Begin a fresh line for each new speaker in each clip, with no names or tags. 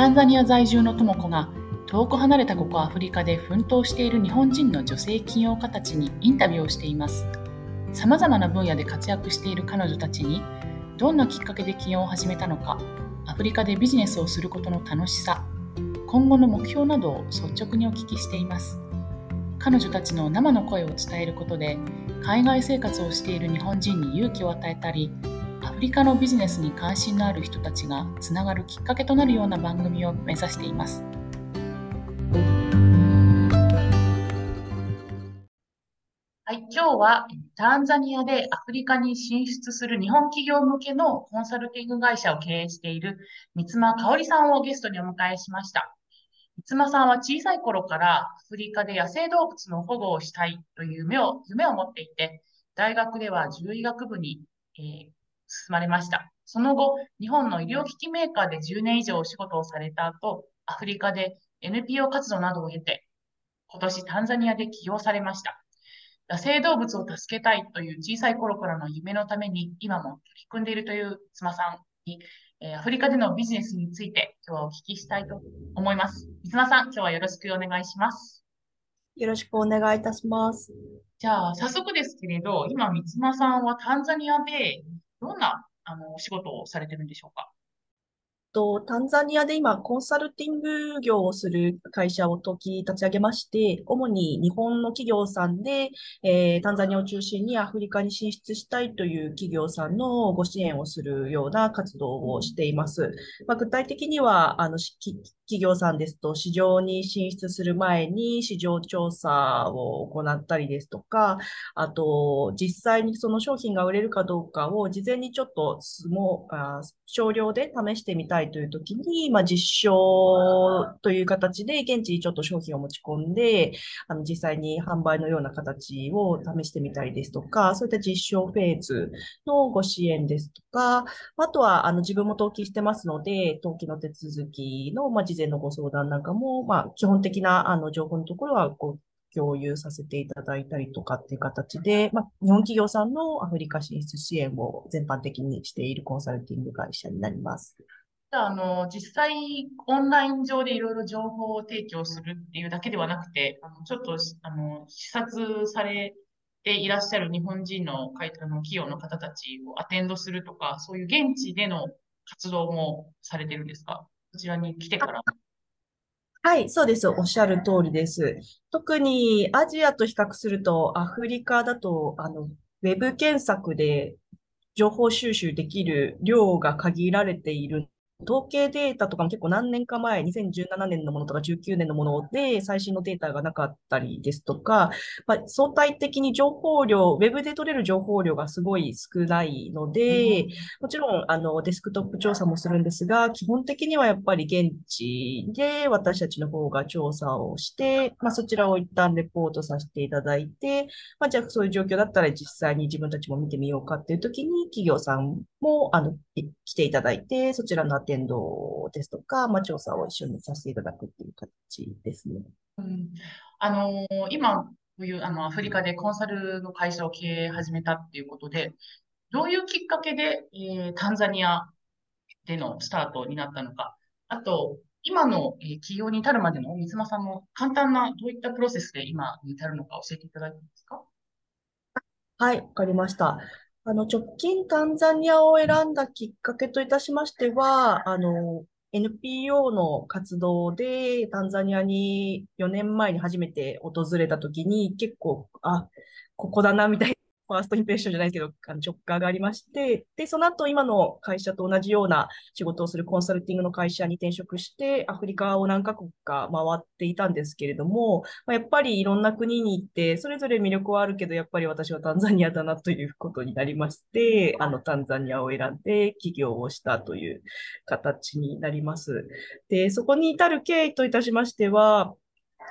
タンザニア在住の智子が遠く離れたここアフリカで奮闘している日本人の女性起業家たちにインタビューをしています。さまざまな分野で活躍している彼女たちにどんなきっかけで起業を始めたのか、アフリカでビジネスをすることの楽しさ、今後の目標などを率直にお聞きしています。彼女たちの生の声を伝えることで、海外生活をしている日本人に勇気を与えたり、リカのビジネスに関心のある人たちがつながるきっかけとなるような番組を目指しています。はい、今日はタンザニアでアフリカに進出する日本企業向けのコンサルティング会社を経営している三間香織さんをゲストにお迎えしました。三間さんは小さい頃からアフリカで野生動物の保護をしたいという夢を夢を持っていて、大学では獣医学部に、えー、進まれました。その後、日本の医療機器メーカーで10年以上お仕事をされた後、アフリカで NPO 活動などを経て、今年タンザニアで起業されました。野生動物を助けたいという小さい頃からの夢のために今も取り組んでいるという妻さんに、えー、アフリカでのビジネスについて今日はお聞きしたいと思います。三妻さん、今日はよろしくお願いします。
よろしくお願いいたします。
じゃあ、早速ですけれど、今、三妻さんはタンザニアでどんなあのお仕事をされてるんでしょうか？
と、タンザニアで今、コンサルティング業をする会社を時立ち上げまして、主に日本の企業さんで、えー、タンザニアを中心にアフリカに進出したいという企業さんのご支援をするような活動をしています。まあ、具体的には、あの、企業さんですと、市場に進出する前に市場調査を行ったりですとか、あと、実際にその商品が売れるかどうかを事前にちょっとあ少量で試してみたいいという時に、まあ、実証という形で現地にちょっと商品を持ち込んで、あの実際に販売のような形を試してみたりですとか、そういった実証フェーズのご支援ですとか、あとはあの自分も登記してますので、登記の手続きの、まあ、事前のご相談なんかも、まあ、基本的なあの情報のところはこう共有させていただいたりとかっていう形で、まあ、日本企業さんのアフリカ進出支援を全般的にしているコンサルティング会社になります。
あ、あの、実際、オンライン上でいろいろ情報を提供するっていうだけではなくて、あのちょっと、あの、視察されていらっしゃる日本人の会あの企業の方たちをアテンドするとか、そういう現地での活動もされてるんですか？こちらに来てから。
はい、そうです。おっしゃる通りです。特にアジアと比較すると、アフリカだと、あの、ウェブ検索で情報収集できる量が限られている統計データとかも結構何年か前、2017年のものとか19年のもので最新のデータがなかったりですとか、まあ、相対的に情報量、ウェブで取れる情報量がすごい少ないので、うん、もちろんあのデスクトップ調査もするんですが、基本的にはやっぱり現地で私たちの方が調査をして、まあ、そちらを一旦レポートさせていただいて、まあ、じゃあそういう状況だったら実際に自分たちも見てみようかっていう時に企業さんもあの来ていただいて、そちらのアテンドですとか、まあ、調査を一緒にさせていただくっていう形ですね。
うん、あのー、今、こういうあのアフリカでコンサルの会社を経営始めたっていうことで、どういうきっかけで、えー、タンザニアでのスタートになったのか、あと、今の、えー、起業に至るまでの三間さんの簡単などういったプロセスで今に至るのか教えていただいていいですか？
はい、わかりました。あの、直近タンザニアを選んだきっかけといたしましては、あの、NPO の活動でタンザニアに4年前に初めて訪れた時に結構、あ、ここだなみたいファーストインプレッションじゃないですけど、あの直感がありまして、で、その後今の会社と同じような仕事をするコンサルティングの会社に転職して、アフリカを何カ国か回っていたんですけれども、まあ、やっぱりいろんな国に行って、それぞれ魅力はあるけど、やっぱり私はタンザニアだなということになりまして、あの、タンザニアを選んで起業をしたという形になります。で、そこに至る経緯といたしましては、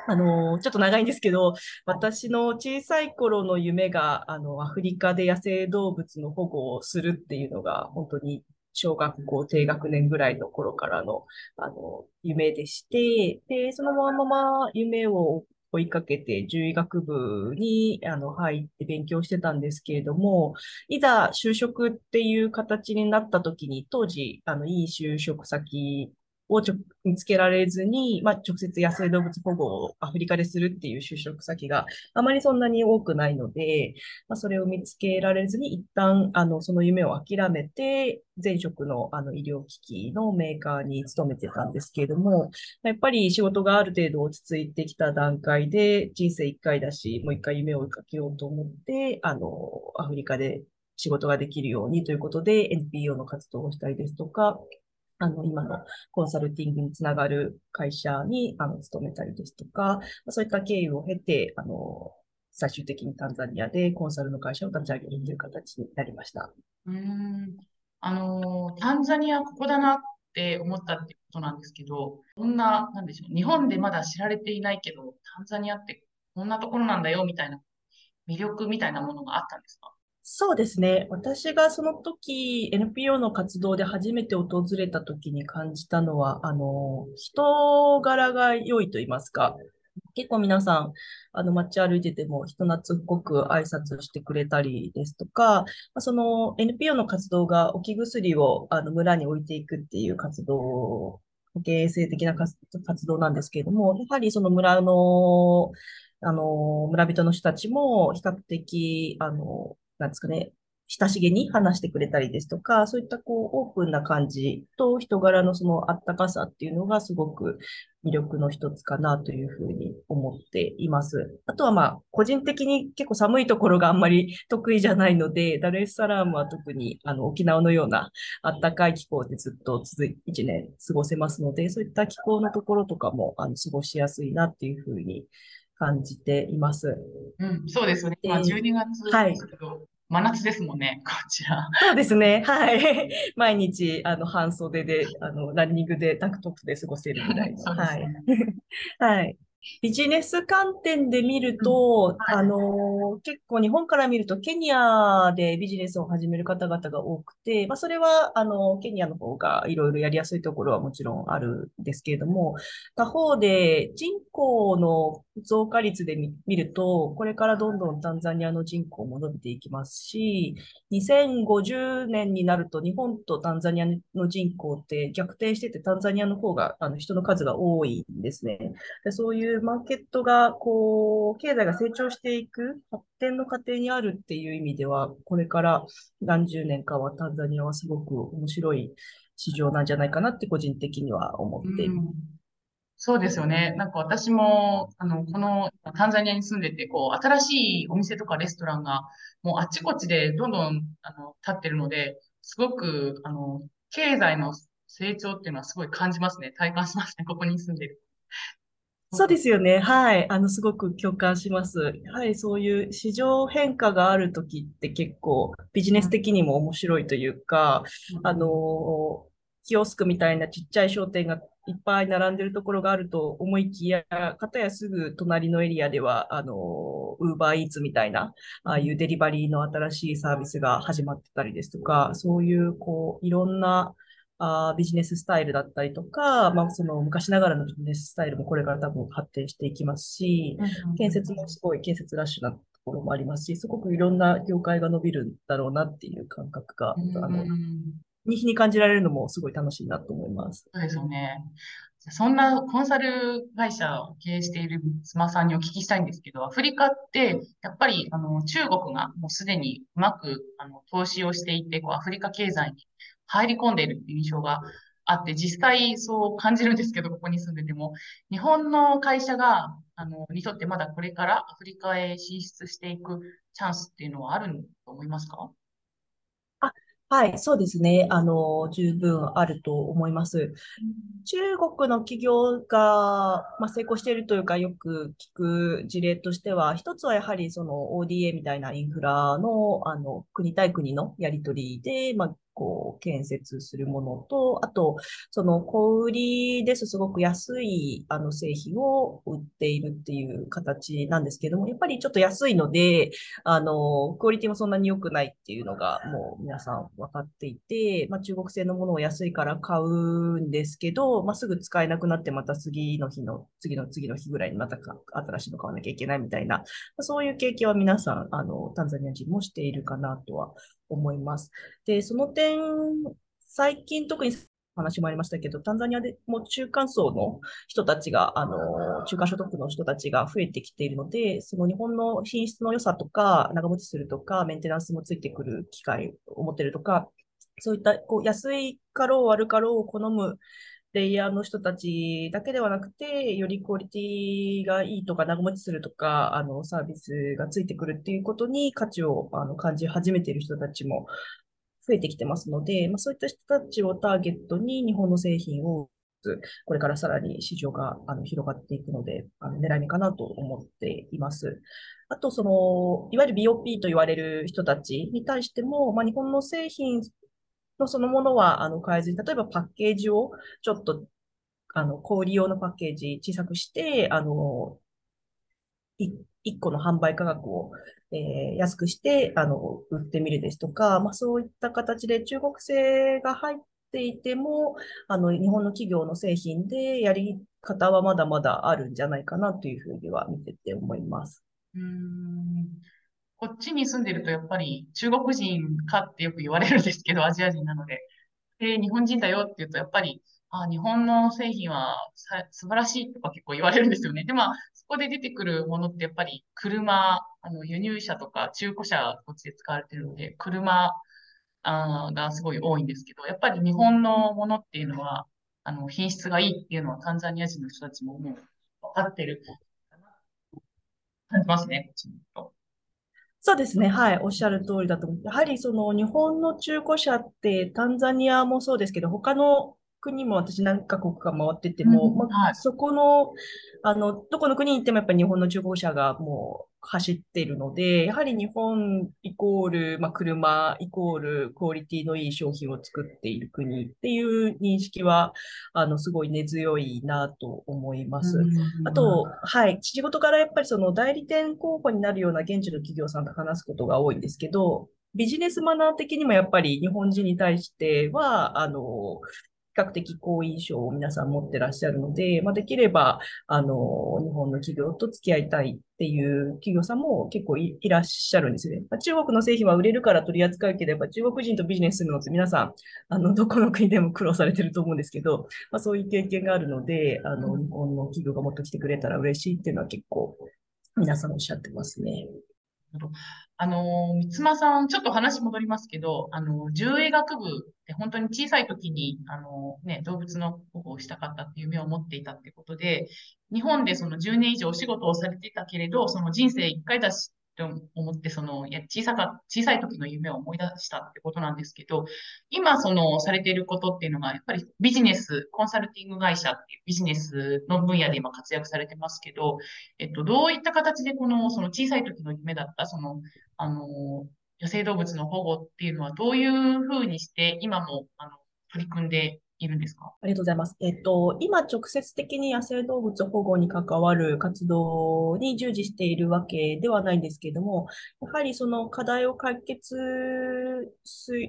あの、ちょっと長いんですけど、私の小さい頃の夢が、あの、アフリカで野生動物の保護をするっていうのが、本当に小学校低学年ぐらいの頃からの、あの、夢でして、で、そのまま夢を追いかけて獣医学部にあの入って勉強してたんですけれども、いざ就職っていう形になった時に、当時、あの、いい就職先を見つけられずに、まあ、直接野生動物保護をアフリカでするっていう就職先があまりそんなに多くないので、まあ、それを見つけられずに、一旦、あの、その夢を諦めて、前職のあの医療機器のメーカーに勤めてたんですけれども、やっぱり仕事がある程度落ち着いてきた段階で、人生一回だし、もう一回夢を追いかけようと思って、あの、アフリカで仕事ができるようにということで NPO の活動をしたりですとか、あの、今のコンサルティングにつながる会社に、あの、勤めたりですとか、そういった経緯を経て、あの、最終的にタンザニアでコンサルの会社を立ち上げるという形になりました。
うん。あの、タンザニアここだなって思ったってことなんですけど、こんな、なんでしょう、日本でまだ知られていないけど、タンザニアってこんなところなんだよみたいな魅力みたいなものがあったんですか？
そうですね。私がその時、NPO の活動で初めて訪れた時に感じたのは、あの、人柄が良いと言いますか、結構皆さん、あの、街歩いてても人懐っこく挨拶してくれたりですとか、その NPO の活動が置き薬をあの村に置いていくっていう活動、保健衛生的な活動なんですけれども、やはりその村の、あの、村人の人たちも比較的、あの、なんですかね、親しげに話してくれたりですとか、そういったこうオープンな感じと人柄のそのあったかさっていうのがすごく魅力の一つかなというふうに思っています。あとはまあ、個人的に結構寒いところがあんまり得意じゃないので、ダルエスサラームは特にあの沖縄のようなあったかい気候でずっと続い1年過ごせますので、そういった気候のところとかもあの過ごしやすいなっていうふうに感じています。
うん、そうですよね。まあ、12月ですけど、はい真夏ですもんね、こちら。
そうですね。はい。毎日、あの、半袖で、あの、ランニングでタンクトップで過ごせるぐらいの。ね、はい。はい。ビジネス観点で見ると、うんはい、あの、結構日本から見るとケニアでビジネスを始める方々が多くて、まあ、それは、あの、ケニアの方がいろいろやりやすいところはもちろんあるんですけれども、他方で人口の増加率で見ると、これからどんどんタンザニアの人口も伸びていきますし、2050年になると日本とタンザニアの人口って逆転してて、タンザニアの方があの人の数が多いんですね。でそういうマーケットが、こう、経済が成長していく発展の過程にあるっていう意味では、これから何十年かはタンザニアはすごく面白い市場なんじゃないかなって個人的には思っています。
そうですよね。なんか私も、あの、このタンザニアに住んでて、こう、新しいお店とかレストランが、もうあちこちでどんどん、あの、立ってるので、すごく、あの、経済の成長っていうのはすごい感じますね。体感しますね。ここに住んでる。
そうですよね。はい。あの、すごく共感します。やはりそういう市場変化があるときって結構ビジネス的にも面白いというか、あの、キオスクみたいなちっちゃい商店がいっぱい並んでるところがあると思いきや、かたやすぐ隣のエリアでは、あの、ウーバーイーツみたいな、ああいうデリバリーの新しいサービスが始まってたりですとか、そういう、こう、いろんな、あビジネススタイルだったりとか、まあ、その昔ながらのビジネススタイルもこれから多分発展していきますし、建設もすごい建設ラッシュなところもありますし、すごくいろんな業界が伸びるんだろうなっていう感覚が、あの、日に日に感じられるのもすごい楽しいなと思います。
そうですよね。そんなコンサル会社を経営している妻さんにお聞きしたいんですけど、アフリカって、やっぱり、あの、中国がもうすでにうまく、あの、投資をしていて、こう、アフリカ経済に入り込んでいるっていう印象があって、実際そう感じるんですけど、ここに住んでても、日本の会社が、あの、にとってまだこれからアフリカへ進出していくチャンスっていうのはあると思いますか？
はい、そうですね。あの、十分あると思います。中国の企業が、まあ、成功しているというか、よく聞く事例としては、一つはやはりその ODA みたいなインフラの、あの、国対国のやり取りで、まあ、こう、建設するものと、あと、その小売りですすごく安いあの製品を売っているっていう形なんですけども、やっぱりちょっと安いので、あの、クオリティもそんなに良くないっていうのがもう皆さん分かっていて、まあ、中国製のものを安いから買うんですけど、まあ、すぐ使えなくなってまた次の日の、次の次の日ぐらいにまた新しいの買わなきゃいけないみたいな、そういう経験は皆さん、あの、タンザニア人もしているかなとは思います。で、その点、最近特に話もありましたけど、タンザニアでも中間層の人たちが、あの、中間所得の人たちが増えてきているので、その日本の品質の良さとか、長持ちするとか、メンテナンスもついてくる機会を持ってるとか、そういったこう安いかろう悪かろうを好むレイヤーの人たちだけではなくて、よりクオリティがいいとか、長持ちするとか、あの、サービスがついてくるっていうことに価値をあの感じ始めている人たちも増えてきてますので、まあ、そういった人たちをターゲットに日本の製品をこれからさらに市場があの広がっていくので、あの狙い目かなと思っています。あと、その、いわゆる BOP と言われる人たちに対しても、まあ、日本の製品のそのものはあの変えずに、例えばパッケージをちょっと、あの、小売用のパッケージ小さくして、あの、1個の販売価格を、えー、安くして、あの、売ってみるですとか、まあそういった形で中国製が入っていても、あの、日本の企業の製品でやり方はまだまだあるんじゃないかなというふうには見てて思います。うん
こっちに住んでるとやっぱり中国人かってよく言われるんですけど、アジア人なので。で、日本人だよって言うとやっぱり、あ、日本の製品はさ素晴らしいとか結構言われるんですよね。で、まあ、そこで出てくるものってやっぱり車、あの、輸入車とか中古車こっちで使われてるので、車あがすごい多いんですけど、やっぱり日本のものっていうのは、あの、品質がいいっていうのはタンザニア人の人たちももう分かってる感じますね、こっちにと。
そうですね。はい。おっしゃる通りだと思う。やはりその日本の中古車ってタンザニアもそうですけど、他の国も私何カ国か回ってても、まあ、そこの、あの、どこの国に行ってもやっぱり日本の中古車がもう走っているので、やはり日本イコール、まあ、車イコールクオリティのいい商品を作っている国っていう認識は、あの、すごい根強いなと思います。あと、はい、仕事からやっぱりその代理店候補になるような現地の企業さんと話すことが多いんですけど、ビジネスマナー的にもやっぱり日本人に対しては、あの、比較的好印象を皆さん持ってらっしゃるので、まあ、できれば、あの、日本の企業と付き合いたいっていう企業さんも結構いらっしゃるんですよね。まあ、中国の製品は売れるから取り扱うけど、やっぱ中国人とビジネスするのって皆さん、あの、どこの国でも苦労されてると思うんですけど、まあ、そういう経験があるので、あの、日本の企業がもっと来てくれたら嬉しいっていうのは結構皆さんおっしゃってますね。
あの、三妻さん、ちょっと話戻りますけど、あの、獣医学部って本当に小さい時に、あの、ね、動物の保護をしたかったっていう夢を持っていたってことで、日本でその10年以上お仕事をされていたけれど、その人生一回だし、と思って、その、いや、小さか、小さい時の夢を思い出したってことなんですけど、今、その、されていることっていうのが、やっぱりビジネス、コンサルティング会社っていうビジネスの分野で今活躍されてますけど、えっと、どういった形でこの、その小さい時の夢だった、その、あの、野生動物の保護っていうのはどういうふうにして今も、あの、取り組んでいるんですか？
ありがとうございます。えっと、今直接的に野生動物保護に関わる活動に従事しているわけではないんですけれども、やはりその課題を解決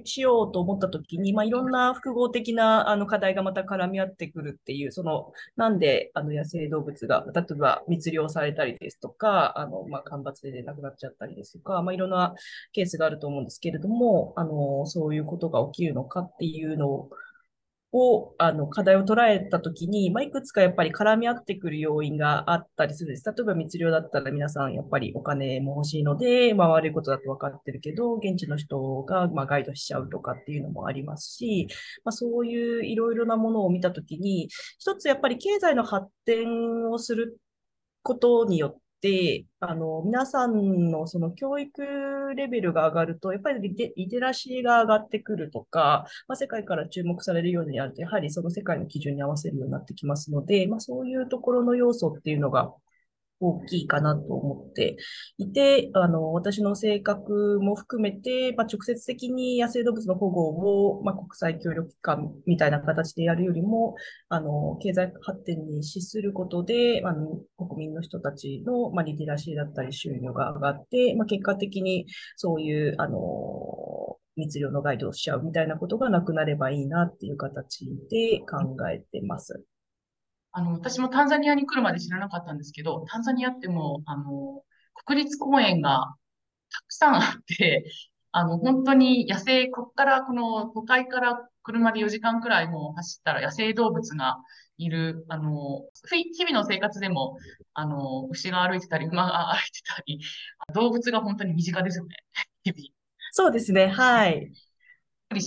しようと思ったときに、まあ、いろんな複合的なあの課題がまた絡み合ってくるっていう、その、なんであの野生動物が、例えば密漁されたりですとか、あの、まあ、干ばつで亡くなっちゃったりですとか、まあ、いろんなケースがあると思うんですけれども、あの、そういうことが起きるのかっていうのを、を、あの、課題を捉えたときに、まあ、いくつかやっぱり絡み合ってくる要因があったりするんです。例えば密漁だったら皆さんやっぱりお金も欲しいので、まあ、悪いことだと分かってるけど、現地の人が、まあ、ガイドしちゃうとかっていうのもありますし、まあ、そういういろいろなものを見たときに、一つやっぱり経済の発展をすることによって、あの、皆さんのその教育レベルが上がると、やっぱりリテリテラシーが上がってくるとか、まあ、世界から注目されるようになると、やはりその世界の基準に合わせるようになってきますので、まあ、そういうところの要素っていうのが大きいかなと思っていて、あの、私の性格も含めて、まあ、直接的に野生動物の保護を、まあ、国際協力機関みたいな形でやるよりも、あの、経済発展に資することで、あの、国民の人たちの、まあ、リテラシーだったり収入が上がって、まあ、結果的にそういう、あの、密漁のガイドをしちゃうみたいなことがなくなればいいなっていう形で考えてます。
あの、私もタンザニアに来るまで知らなかったんですけど、タンザニアってもう、あの、国立公園がたくさんあって、あの、本当に野生、こっから、この都会から車で4時間くらいもう走ったら野生動物がいる、あの、日々の生活でも、あの、牛が歩いてたり、馬が歩いてたり、動物が本当に身近ですよね。日々。
そうですね。はい。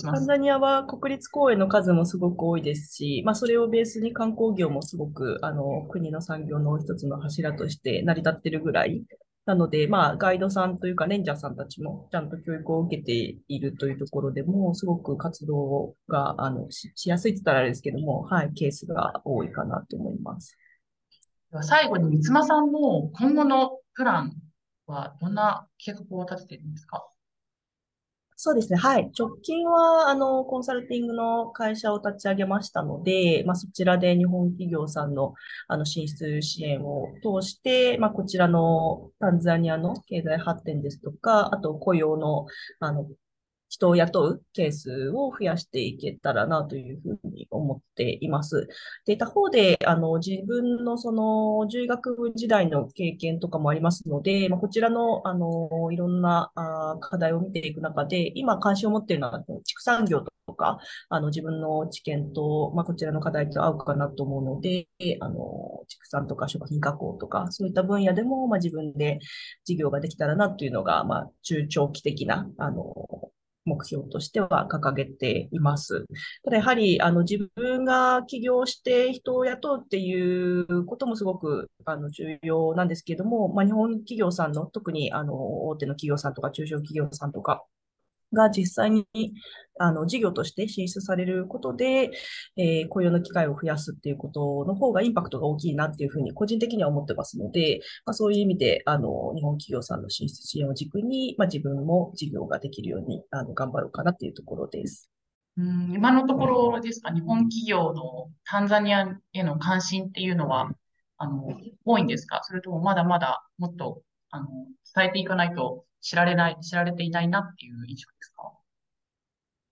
タン。ザニアは国立公園の数もすごく多いですし、まあ、それをベースに観光業もすごくあの国の産業の一つの柱として成り立っているぐらい。なので、まあ、ガイドさんというか、レンジャーさんたちもちゃんと教育を受けているというところでも、すごく活動があのし、しやすいって言ったらあれですけども、はい、ケースが多いかなと思います。
では最後に三間さんの今後のプランはどんな計画を立てているんですか？
そうですね。はい。直近は、あの、コンサルティングの会社を立ち上げましたので、まあ、そちらで日本企業さんの、あの、進出支援を通して、まあ、こちらのタンザニアの経済発展ですとか、あと雇用の、あの、人を雇うケースを増やしていけたらなというふうに思っています。で、他方で、あの、自分のその、獣医学部時代の経験とかもありますので、まあ、こちらの、あの、いろんなあ課題を見ていく中で、今関心を持っているのは、畜産業とか、あの、自分の知見と、まあ、こちらの課題と合うかなと思うので、あの、畜産とか食品加工とか、そういった分野でも、まあ、自分で事業ができたらなというのが、まあ、中長期的な、あの、目標としては掲げています。ただやはり、あの、自分が起業して人を雇うっていうこともすごく、あの、重要なんですけれども、まあ、日本企業さんの、特に、あの、大手の企業さんとか中小企業さんとか、が実際にあの事業として進出されることで、えー、雇用の機会を増やすっていうことの方がインパクトが大きいなっていうふうに個人的には思ってますので、まあ、そういう意味であの日本企業さんの進出支援を軸に、まあ、自分も事業ができるようにあの頑張ろうかなっていうところです。
うん今のところですか、日本企業のタンザニアへの関心っていうのは、あの、多いんですか？それともまだまだもっと、あの、伝えていかないと知られない、知られていないなっていう印象ですか？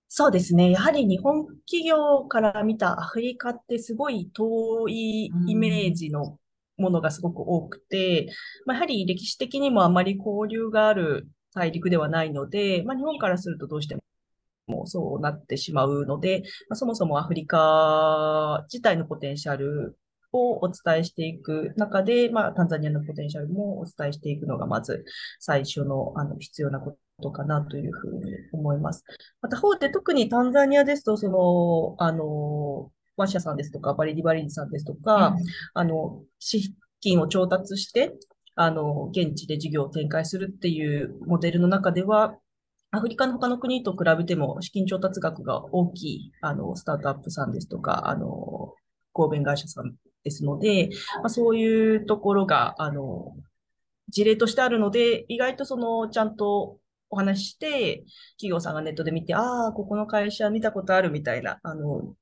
そうですね。やはり日本企業から見たアフリカってすごい遠い
う
イメー
ん。
ジのものがすごく多くて、まあ、やはり歴史的にもあまり交流がある大陸ではないので、まあ、日本からするとどうしてもそうなってしまうので、まあ、そもそもアフリカ自体のポテンシャルをお伝えしていく中で、まあ、タンザニアのポテンシャルもお伝えしていくのがまず最初のあの必要なことかなというふうに思います。また一方で特にタンザニアですと、その、あの、 WASSHA さんですとか、 Baridi Baridi さんですとか、
うん。
あの、資金を調達して、あの、現地で事業を展開するっていうモデルの中では、アフリカの他の国と比べても資金調達額が大きい、あの、スタートアップさんですとか、あの、合弁会社さんですので、まあ、そういうところが、あの、事例としてあるので、意外とその、ちゃんとお話しして、企業さんがネットで見て、ああ、ここの会社見たことあるみたいな、あの、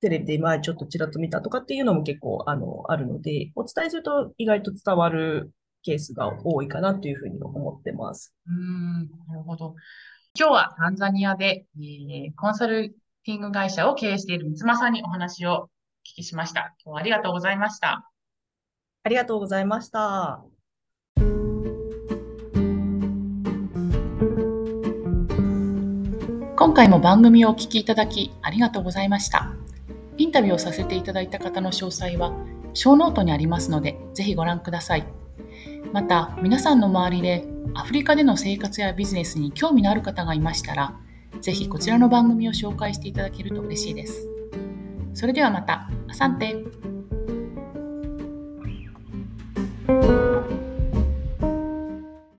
テレビで前ちょっとちらっと見たとかっていうのも結構、あの、あるので、お伝えすると意外と伝わるケースが多いかなというふうに思ってます。
うん、なるほど。今日はタンザニアで、えーコンサルティング会社を経営している三間さんにお話を聞きしました。今日はありがとうございました。
ありがとうございました。
今回も番組をお聞きいただきありがとうございました。インタビューをさせていただいた方の詳細は、ショーノートにありますので、ぜひご覧ください。また、皆さんの周りでアフリカでの生活やビジネスに興味のある方がいましたら、ぜひこちらの番組を紹介していただけると嬉しいです。それではまた、あさって